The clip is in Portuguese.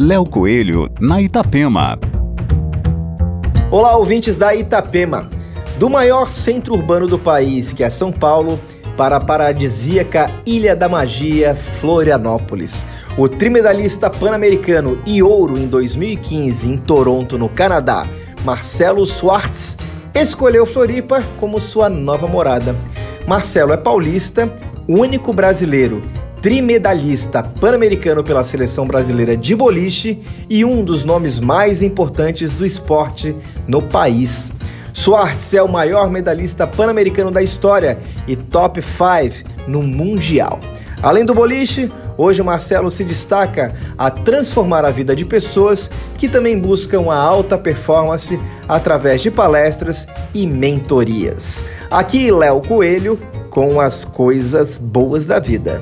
Léo Coelho, na Itapema. Olá, ouvintes da Itapema. Do maior centro urbano do país, que é São Paulo, para a paradisíaca Ilha da Magia, Florianópolis. O trimedalista pan-americano e ouro em 2015 em Toronto, no Canadá, Marcelo Swartz, escolheu Floripa como sua nova morada. Marcelo é paulista, único brasileiro trimedalista pan-americano pela seleção brasileira de boliche e um dos nomes mais importantes do esporte no país. Swartz é o maior medalhista pan-americano da história e top 5 no Mundial. Além do boliche, hoje Marcelo se destaca a transformar a vida de pessoas que também buscam a alta performance através de palestras e mentorias. Aqui Léo Coelho com as coisas boas da vida.